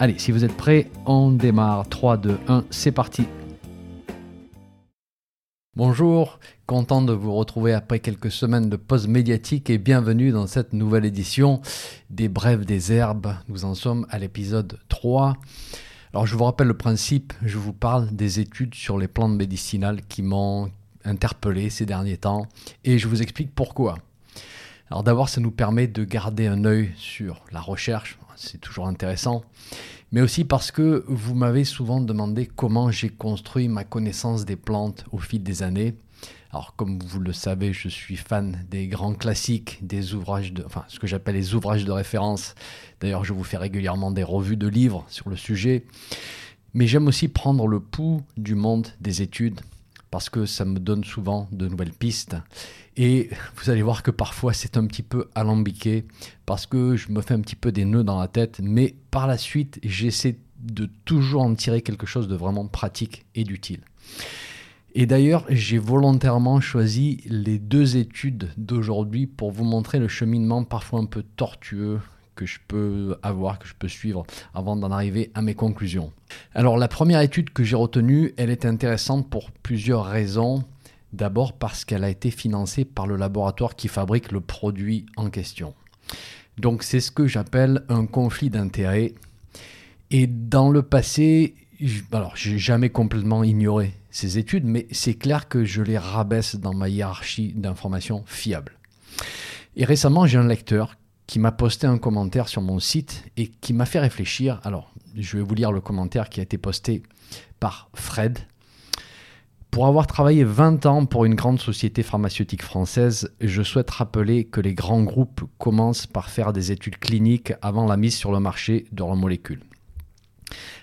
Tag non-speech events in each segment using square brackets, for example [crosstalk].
Allez, si vous êtes prêts, on démarre. 3, 2, 1, c'est parti. Bonjour, content de vous retrouver après quelques semaines de pause médiatique et bienvenue dans cette nouvelle édition des Brèves des Herbes. Nous en sommes à l'épisode 3. Alors je vous rappelle le principe, je vous parle des études sur les plantes médicinales qui m'ont interpellé ces derniers temps et je vous explique pourquoi. Alors d'abord, ça nous permet de garder un œil sur la recherche, c'est toujours intéressant, mais aussi parce que vous m'avez souvent demandé comment j'ai construit ma connaissance des plantes au fil des années. Alors comme vous le savez, je suis fan des grands classiques, des ouvrages de, enfin ce que j'appelle les ouvrages de référence. D'ailleurs, je vous fais régulièrement des revues de livres sur le sujet. Mais j'aime aussi prendre le pouls du monde des études parce que ça me donne souvent de nouvelles pistes. Et vous allez voir que parfois c'est un petit peu alambiqué parce que je me fais un petit peu des nœuds dans la tête, mais par la suite j'essaie de toujours en tirer quelque chose de vraiment pratique et d'utile. Et d'ailleurs, j'ai volontairement choisi les deux études d'aujourd'hui pour vous montrer le cheminement parfois un peu tortueux que je peux avoir, que je peux suivre avant d'en arriver à mes conclusions. Alors la première étude que j'ai retenue, elle est intéressante pour plusieurs raisons. D'abord parce qu'elle a été financée par le laboratoire qui fabrique le produit en question. Donc c'est ce que j'appelle un conflit d'intérêts. Et dans le passé, alors j'ai jamais complètement ignoré ces études, mais c'est clair que je les rabaisse dans ma hiérarchie d'informations fiables. Et récemment, j'ai un lecteur qui m'a posté un commentaire sur mon site et qui m'a fait réfléchir. Alors, je vais vous lire le commentaire qui a été posté par Fred. Pour avoir travaillé 20 ans pour une grande société pharmaceutique française, je souhaite rappeler que les grands groupes commencent par faire des études cliniques avant la mise sur le marché de leurs molécules.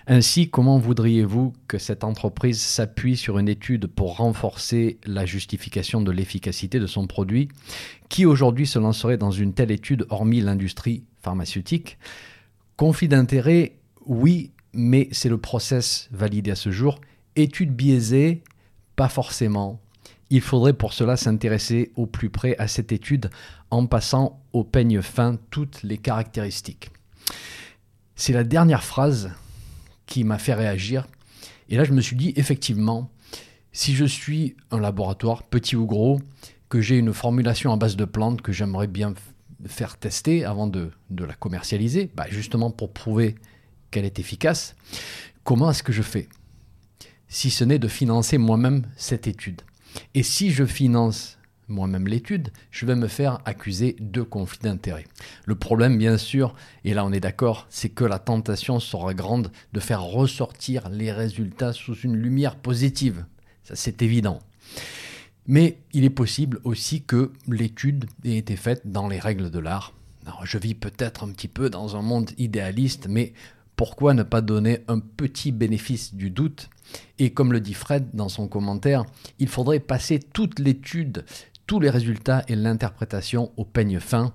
Ainsi, comment voudriez-vous que cette entreprise s'appuie sur une étude pour renforcer la justification de l'efficacité de son produit Qui aujourd'hui se lancerait dans une telle étude hormis l'industrie pharmaceutique? Conflit d'intérêt, oui, mais c'est le process validé à ce jour. Étude biaisée, pas forcément. Il faudrait pour cela s'intéresser au plus près à cette étude en passant au peigne fin toutes les caractéristiques. C'est la dernière phrase qui m'a fait réagir. Et là, je me suis dit, effectivement, si je suis un laboratoire, petit ou gros, que j'ai une formulation à base de plantes que j'aimerais bien faire tester avant de, la commercialiser, bah justement pour prouver qu'elle est efficace, comment est-ce que je fais? Si ce n'est de financer moi-même cette étude. Et si je finance moi-même l'étude, je vais me faire accuser de conflit d'intérêt. Le problème, bien sûr, et là on est d'accord, c'est que la tentation sera grande de faire ressortir les résultats sous une lumière positive. Ça, c'est évident. Mais il est possible aussi que l'étude ait été faite dans les règles de l'art. je vis peut-être un petit peu dans un monde idéaliste, mais pourquoi ne pas donner un petit bénéfice du doute? Et comme le dit Fred dans son commentaire, il faudrait passer toute l'étude tous les résultats et l'interprétation au peigne fin.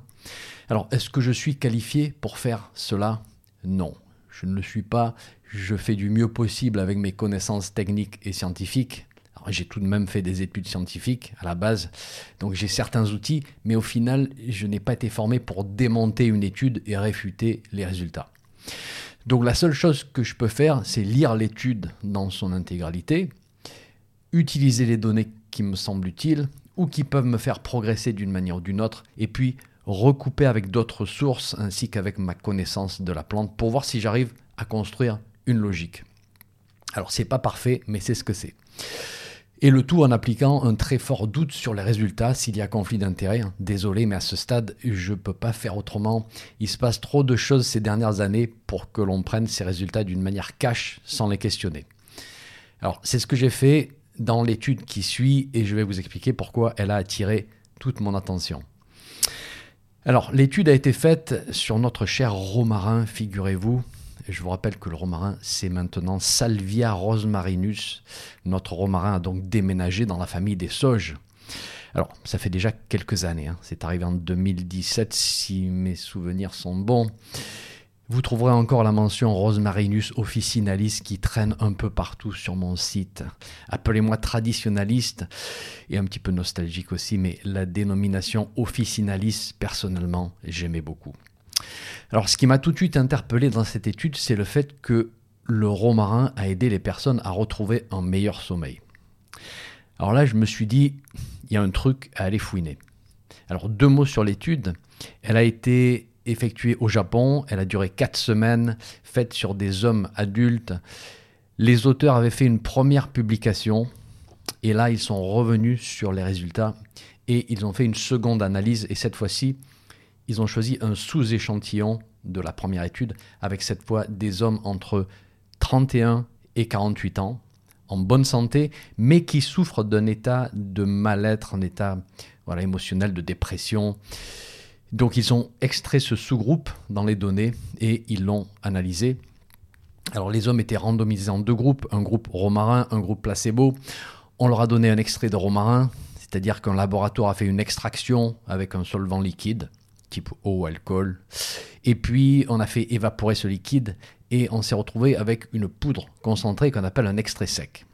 Alors, est-ce que je suis qualifié pour faire cela? Non, je ne le suis pas. Je fais du mieux possible avec mes connaissances techniques et scientifiques. J'ai tout de même fait des études scientifiques à la base, donc j'ai certains outils, mais au final, je n'ai pas été formé pour démonter une étude et réfuter les résultats. Donc la seule chose que je peux faire, c'est lire l'étude dans son intégralité, utiliser les données qui me semblent utiles, ou qui peuvent me faire progresser d'une manière ou d'une autre, et puis recouper avec d'autres sources ainsi qu'avec ma connaissance de la plante pour voir si j'arrive à construire une logique. Alors c'est pas parfait, mais c'est ce que c'est. Et le tout en appliquant un très fort doute sur les résultats s'il y a conflit d'intérêts. Désolé, mais à ce stade, je ne peux pas faire autrement. Il se passe trop de choses ces dernières années pour que l'on prenne ces résultats d'une manière cash sans les questionner. Alors c'est ce que j'ai fait dans l'étude qui suit et je vais vous expliquer pourquoi elle a attiré toute mon attention. Alors, l'étude a été faite sur notre cher romarin, figurez-vous. Je vous rappelle que le romarin, c'est maintenant Salvia rosmarinus. Notre romarin a donc déménagé dans la famille des sauges. Alors, ça fait déjà quelques années, hein. c'est arrivé en 2017 si mes souvenirs sont bons. Vous trouverez encore la mention Rosmarinus officinalis qui traîne un peu partout sur mon site. Appelez-moi traditionnaliste et un petit peu nostalgique aussi, mais la dénomination officinalis, personnellement, j'aimais beaucoup. Alors, ce qui m'a tout de suite interpellé dans cette étude, c'est le fait que le romarin a aidé les personnes à retrouver un meilleur sommeil. Alors là, je me suis dit, il y a un truc à aller fouiner. Alors, deux mots sur l'étude. Elle a été effectuée au Japon. Elle a duré quatre semaines, faite sur des hommes adultes. Les auteurs avaient fait une première publication et là, ils sont revenus sur les résultats et ils ont fait une seconde analyse. Et cette fois-ci, ils ont choisi un sous-échantillon de la première étude avec cette fois des hommes entre 31 et 48 ans en bonne santé, mais qui souffrent d'un état de mal-être, un état voilà, émotionnel de dépression. Donc ils ont extrait ce sous-groupe dans les données et ils l'ont analysé. Alors les hommes étaient randomisés en deux groupes, un groupe romarin, un groupe placebo. On leur a donné un extrait de romarin, c'est-à-dire qu'un laboratoire a fait une extraction avec un solvant liquide, type eau, alcool. Et puis on a fait évaporer ce liquide et on s'est retrouvé avec une poudre concentrée qu'on appelle un extrait sec.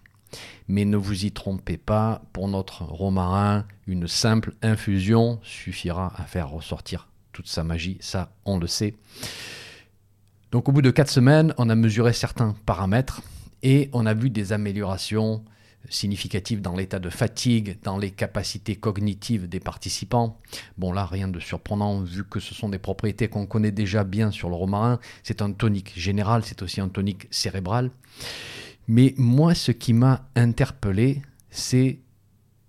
Mais ne vous y trompez pas, pour notre romarin, une simple infusion suffira à faire ressortir toute sa magie, ça on le sait. Donc au bout de 4 semaines, on a mesuré certains paramètres et on a vu des améliorations significatives dans l'état de fatigue, dans les capacités cognitives des participants. Bon là, rien de surprenant vu que ce sont des propriétés qu'on connaît déjà bien sur le romarin. C'est un tonique général, c'est aussi un tonique cérébral. Mais moi, ce qui m'a interpellé, c'est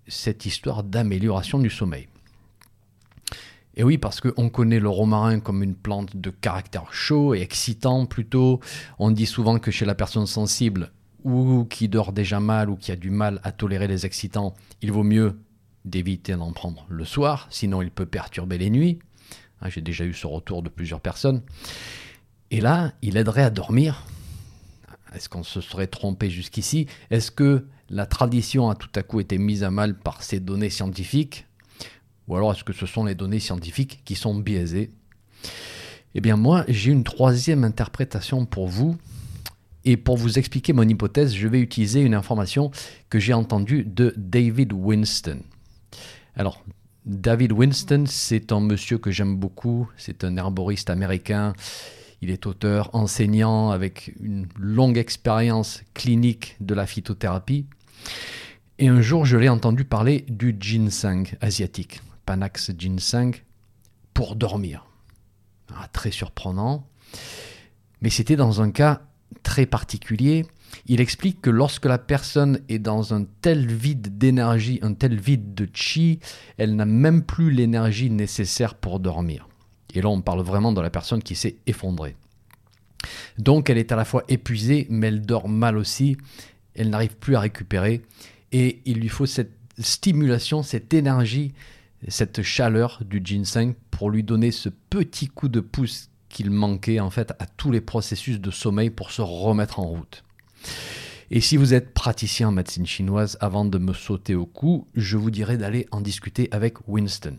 cette histoire d'amélioration du sommeil. Et oui, parce qu'on connaît le romarin comme une plante de caractère chaud et excitant plutôt. On dit souvent que chez la personne sensible ou qui dort déjà mal ou qui a du mal à tolérer les excitants, il vaut mieux d'éviter d'en prendre le soir, sinon il peut perturber les nuits. Hein, j'ai déjà eu ce retour de plusieurs personnes. Et là, il aiderait à dormir, est-ce qu'on se serait trompé jusqu'ici? Est-ce que la tradition a tout à coup été mise à mal par ces données scientifiques? Ou alors est-ce que ce sont les données scientifiques qui sont biaisées? Eh bien moi, j'ai une troisième interprétation pour vous. Et pour vous expliquer mon hypothèse, je vais utiliser une information que j'ai entendue de David Winston. Alors, David Winston, c'est un monsieur que j'aime beaucoup, c'est un herboriste américain il est auteur, enseignant avec une longue expérience clinique de la phytothérapie. Et un jour, je l'ai entendu parler du ginseng asiatique, Panax ginseng, pour dormir. Ah, très surprenant. Mais c'était dans un cas très particulier. Il explique que lorsque la personne est dans un tel vide d'énergie, un tel vide de chi, elle n'a même plus l'énergie nécessaire pour dormir. Et là, on parle vraiment de la personne qui s'est effondrée. Donc, elle est à la fois épuisée, mais elle dort mal aussi. Elle n'arrive plus à récupérer. Et il lui faut cette stimulation, cette énergie, cette chaleur du ginseng pour lui donner ce petit coup de pouce qu'il manquait en fait à tous les processus de sommeil pour se remettre en route. Et si vous êtes praticien en médecine chinoise, avant de me sauter au cou, je vous dirais d'aller en discuter avec Winston.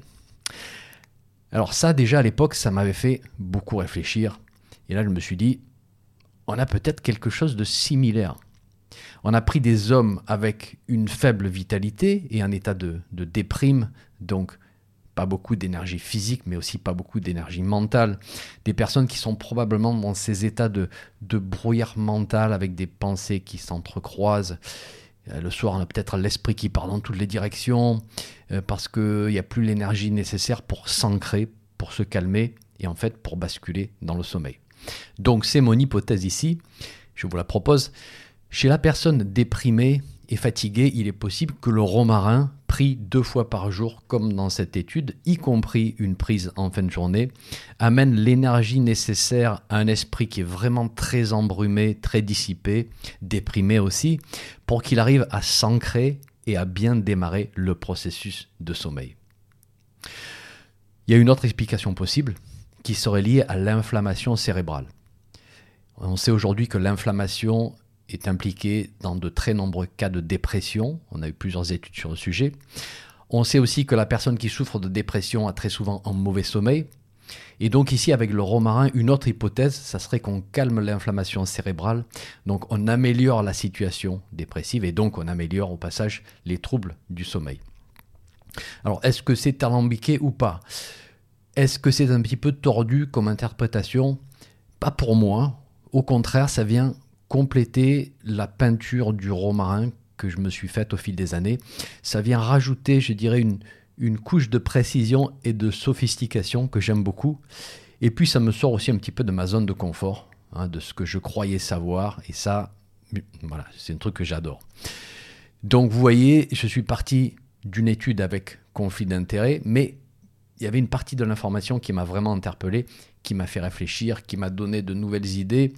Alors ça, déjà à l'époque, ça m'avait fait beaucoup réfléchir. Et là, je me suis dit, on a peut-être quelque chose de similaire. On a pris des hommes avec une faible vitalité et un état de, déprime, donc pas beaucoup d'énergie physique, mais aussi pas beaucoup d'énergie mentale. Des personnes qui sont probablement dans ces états de, brouillard mental avec des pensées qui s'entrecroisent. Euh, le soir, on a peut-être l'esprit qui part dans toutes les directions, euh, parce qu'il n'y a plus l'énergie nécessaire pour s'ancrer, pour se calmer, et en fait pour basculer dans le sommeil. Donc c'est mon hypothèse ici, je vous la propose. Chez la personne déprimée et fatiguée, il est possible que le romarin, deux fois par jour, comme dans cette étude, y compris une prise en fin de journée, amène l'énergie nécessaire à un esprit qui est vraiment très embrumé, très dissipé, déprimé aussi, pour qu'il arrive à s'ancrer et à bien démarrer le processus de sommeil. Il y a une autre explication possible, qui serait lié à l'inflammation cérébrale. On sait aujourd'hui que l'inflammation est impliquée dans de très nombreux cas de dépression. On a eu plusieurs études sur le sujet. On sait aussi que la personne qui souffre de dépression a très souvent un mauvais sommeil. Et donc ici, avec le romarin, une autre hypothèse, ça serait qu'on calme l'inflammation cérébrale, donc on améliore la situation dépressive et donc on améliore au passage les troubles du sommeil. Alors, est-ce que c'est alambiqué ou pas? Est-ce que c'est un petit peu tordu comme interprétation? Pas pour moi. Au contraire, ça vient compléter la peinture du romarin que je me suis faite au fil des années. Ça vient rajouter, je dirais, une, une couche de précision et de sophistication que j'aime beaucoup. Et puis ça me sort aussi un petit peu de ma zone de confort, hein, de ce que je croyais savoir. Et ça, voilà, c'est un truc que j'adore. Donc vous voyez, je suis parti d'une étude avec conflit d'intérêt, mais il y avait une partie de l'information qui m'a vraiment interpellé, qui m'a fait réfléchir, qui m'a donné de nouvelles idées.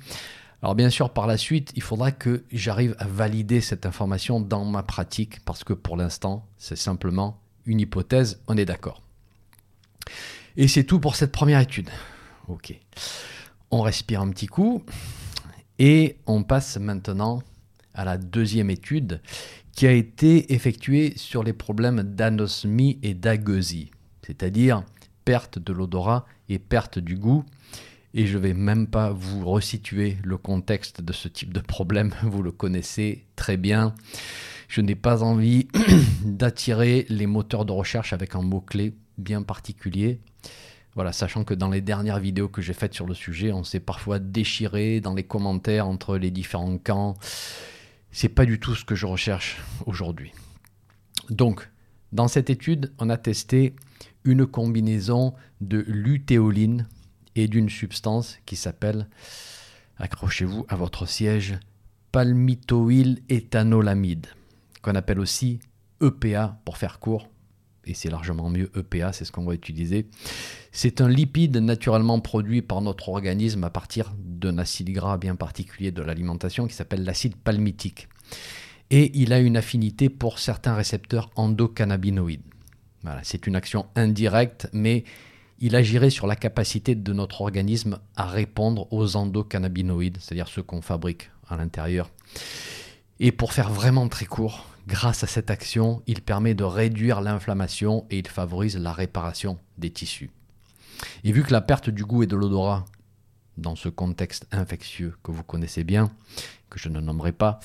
Alors bien sûr, par la suite, il faudra que j'arrive à valider cette information dans ma pratique, parce que pour l'instant, c'est simplement une hypothèse, on est d'accord. Et c'est tout pour cette première étude. Ok. On respire un petit coup et on passe maintenant à la deuxième étude qui a été effectuée sur les problèmes d'anosmie et d'agueusie, c'est-à-dire perte de l'odorat et perte du goût. Et je ne vais même pas vous resituer le contexte de ce type de problème, [laughs] vous le connaissez très bien. Je n'ai pas envie [clears throat] d'attirer les moteurs de recherche avec un mot-clé bien particulier. Voilà, sachant que dans les dernières vidéos que j'ai faites sur le sujet, on s'est parfois déchiré dans les commentaires entre les différents camps. C'est pas du tout ce que je recherche aujourd'hui. Donc, dans cette étude, on a testé une combinaison de lutéoline et d'une substance qui s'appelle, accrochez-vous à votre siège, palmitoyl éthanolamide qu'on appelle aussi EPA pour faire court, et c'est largement mieux EPA, c'est ce qu'on va utiliser. C'est un lipide naturellement produit par notre organisme à partir d'un acide gras bien particulier de l'alimentation qui s'appelle l'acide palmitique. Et il a une affinité pour certains récepteurs endocannabinoïdes. C'est une action indirecte, mais il agirait sur la capacité de notre organisme à répondre aux endocannabinoïdes, c'est-à-dire ceux qu'on fabrique à l'intérieur. Et pour faire vraiment très court, Grâce à cette action, il permet de réduire l'inflammation et il favorise la réparation des tissus. Et vu que la perte du goût et de l'odorat, dans ce contexte infectieux que vous connaissez bien, que je ne nommerai pas,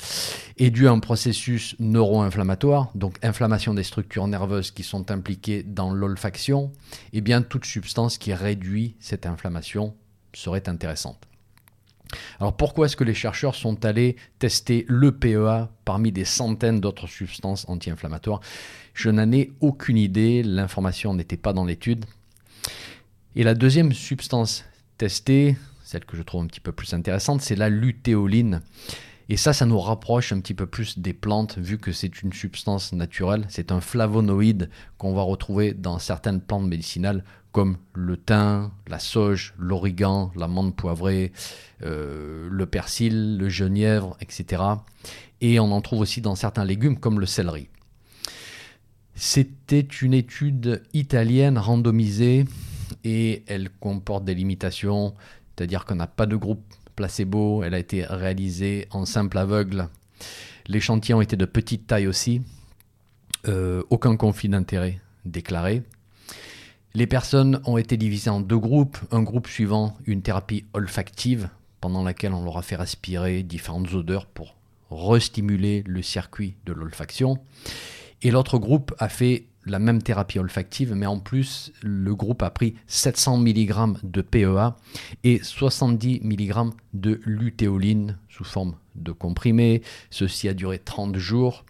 est dû à un processus neuro-inflammatoire, donc inflammation des structures nerveuses qui sont impliquées dans l'olfaction, et eh bien toute substance qui réduit cette inflammation serait intéressante. Alors pourquoi est-ce que les chercheurs sont allés tester le PEA parmi des centaines d'autres substances anti-inflammatoires? Je n'en ai aucune idée, l'information n'était pas dans l'étude. Et la deuxième substance testée, celle que je trouve un petit peu plus intéressante, c'est la lutéoline. Et ça, ça nous rapproche un petit peu plus des plantes, vu que c'est une substance naturelle. C'est un flavonoïde qu'on va retrouver dans certaines plantes médicinales, comme le thym, la sauge, l'origan, la menthe poivrée, euh, le persil, le genièvre, etc. Et on en trouve aussi dans certains légumes, comme le céleri. C'était une étude italienne randomisée et elle comporte des limitations, c'est-à-dire qu'on n'a pas de groupe placebo, elle a été réalisée en simple aveugle. L'échantillon était de petite taille aussi, euh, aucun conflit d'intérêt déclaré. Les personnes ont été divisées en deux groupes, un groupe suivant une thérapie olfactive, pendant laquelle on leur a fait respirer différentes odeurs pour restimuler le circuit de l'olfaction, et l'autre groupe a fait la même thérapie olfactive, mais en plus, le groupe a pris 700 mg de PEA et 70 mg de lutéoline sous forme de comprimé. Ceci a duré 30 jours.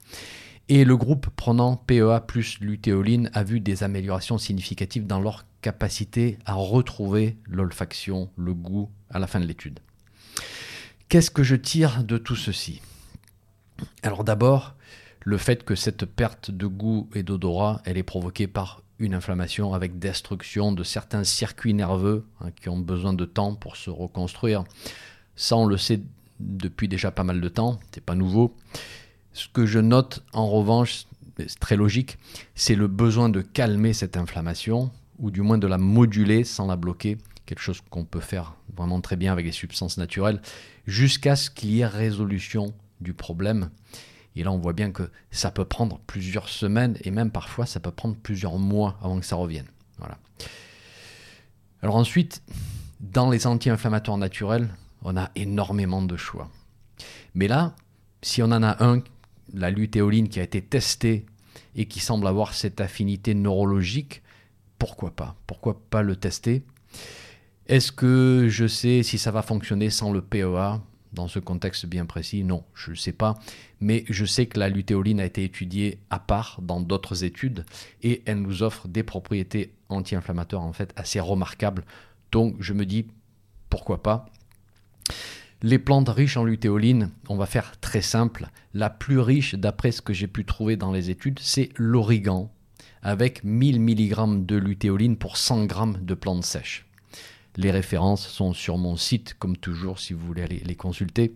Et le groupe prenant PEA plus lutéoline a vu des améliorations significatives dans leur capacité à retrouver l'olfaction, le goût à la fin de l'étude. Qu'est-ce que je tire de tout ceci? Alors d'abord, le fait que cette perte de goût et d'odorat, elle est provoquée par une inflammation avec destruction de certains circuits nerveux hein, qui ont besoin de temps pour se reconstruire. Ça, on le sait depuis déjà pas mal de temps, c'est pas nouveau. Ce que je note en revanche, c'est très logique, c'est le besoin de calmer cette inflammation, ou du moins de la moduler sans la bloquer, quelque chose qu'on peut faire vraiment très bien avec les substances naturelles, jusqu'à ce qu'il y ait résolution du problème. Et là, on voit bien que ça peut prendre plusieurs semaines et même parfois ça peut prendre plusieurs mois avant que ça revienne. Voilà. Alors ensuite, dans les anti-inflammatoires naturels, on a énormément de choix. Mais là, si on en a un, la lutéoline qui a été testée et qui semble avoir cette affinité neurologique, pourquoi pas? Pourquoi pas le tester? Est-ce que je sais si ça va fonctionner sans le PEA dans ce contexte bien précis Non, je ne sais pas. Mais je sais que la lutéoline a été étudiée à part dans d'autres études et elle nous offre des propriétés anti-inflammatoires en fait assez remarquables. Donc je me dis pourquoi pas? Les plantes riches en lutéoline, on va faire très simple. La plus riche, d'après ce que j'ai pu trouver dans les études, c'est l'origan, avec 1000 mg de lutéoline pour 100 g de plantes sèches. Les références sont sur mon site, comme toujours, si vous voulez aller les consulter.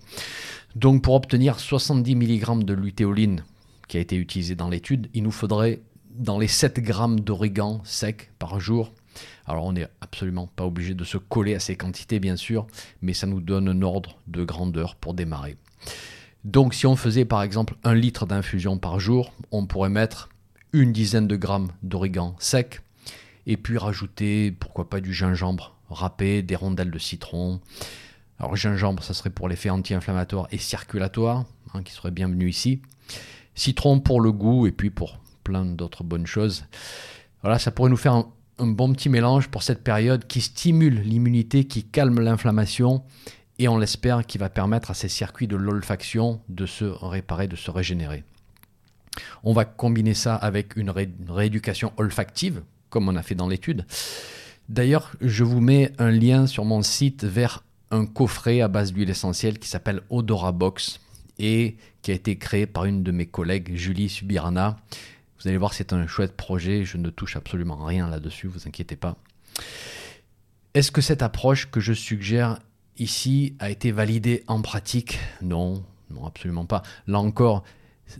Donc, pour obtenir 70 mg de lutéoline qui a été utilisé dans l'étude, il nous faudrait dans les 7 g d'origan sec par jour alors on n'est absolument pas obligé de se coller à ces quantités bien sûr, mais ça nous donne un ordre de grandeur pour démarrer. Donc si on faisait par exemple un litre d'infusion par jour, on pourrait mettre une dizaine de grammes d'origan sec et puis rajouter pourquoi pas du gingembre râpé, des rondelles de citron. Alors gingembre, ça serait pour l'effet anti-inflammatoire et circulatoire, hein, qui serait bienvenu ici. Citron pour le goût et puis pour plein d'autres bonnes choses. Voilà, ça pourrait nous faire un, un bon petit mélange pour cette période qui stimule l'immunité, qui calme l'inflammation et on l'espère qui va permettre à ces circuits de l'olfaction de se réparer, de se régénérer. On va combiner ça avec une, rééducation olfactive, comme on a fait dans l'étude. D'ailleurs, je vous mets un lien sur mon site vers un coffret à base d'huile essentielle qui s'appelle Odora Box et qui a été créé par une de mes collègues, Julie Subirana, vous allez voir, c'est un chouette projet. Je ne touche absolument rien là-dessus, vous inquiétez pas. Est-ce que cette approche que je suggère ici a été validée en pratique? Non, non, absolument pas. Là encore,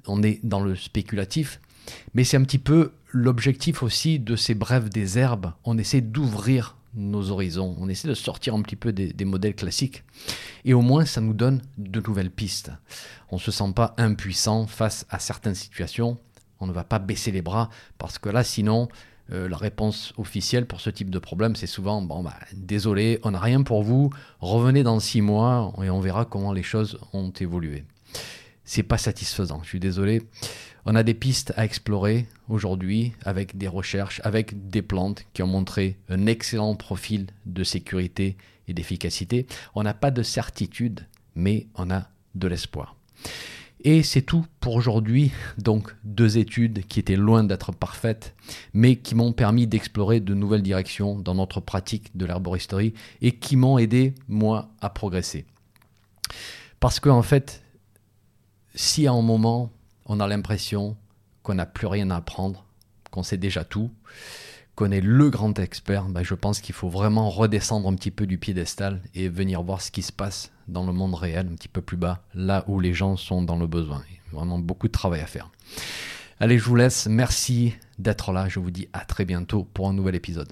on est dans le spéculatif. Mais c'est un petit peu l'objectif aussi de ces brèves des herbes. On essaie d'ouvrir nos horizons, on essaie de sortir un petit peu des, modèles classiques. Et au moins, ça nous donne de nouvelles pistes. On ne se sent pas impuissant face à certaines situations on ne va pas baisser les bras parce que là, sinon, euh, la réponse officielle pour ce type de problème, c'est souvent bon, bah, désolé, on n'a rien pour vous, revenez dans six mois et on verra comment les choses ont évolué. C'est pas satisfaisant, je suis désolé. On a des pistes à explorer aujourd'hui avec des recherches, avec des plantes qui ont montré un excellent profil de sécurité et d'efficacité. On n'a pas de certitude, mais on a de l'espoir. Et c'est tout pour aujourd'hui. Donc deux études qui étaient loin d'être parfaites, mais qui m'ont permis d'explorer de nouvelles directions dans notre pratique de l'herboristerie et qui m'ont aidé, moi, à progresser. Parce qu'en en fait, si à un moment, on a l'impression qu'on n'a plus rien à apprendre, qu'on sait déjà tout, qu'on est le grand expert, ben je pense qu'il faut vraiment redescendre un petit peu du piédestal et venir voir ce qui se passe dans le monde réel, un petit peu plus bas, là où les gens sont dans le besoin. Il y vraiment beaucoup de travail à faire. Allez, je vous laisse. Merci d'être là. Je vous dis à très bientôt pour un nouvel épisode.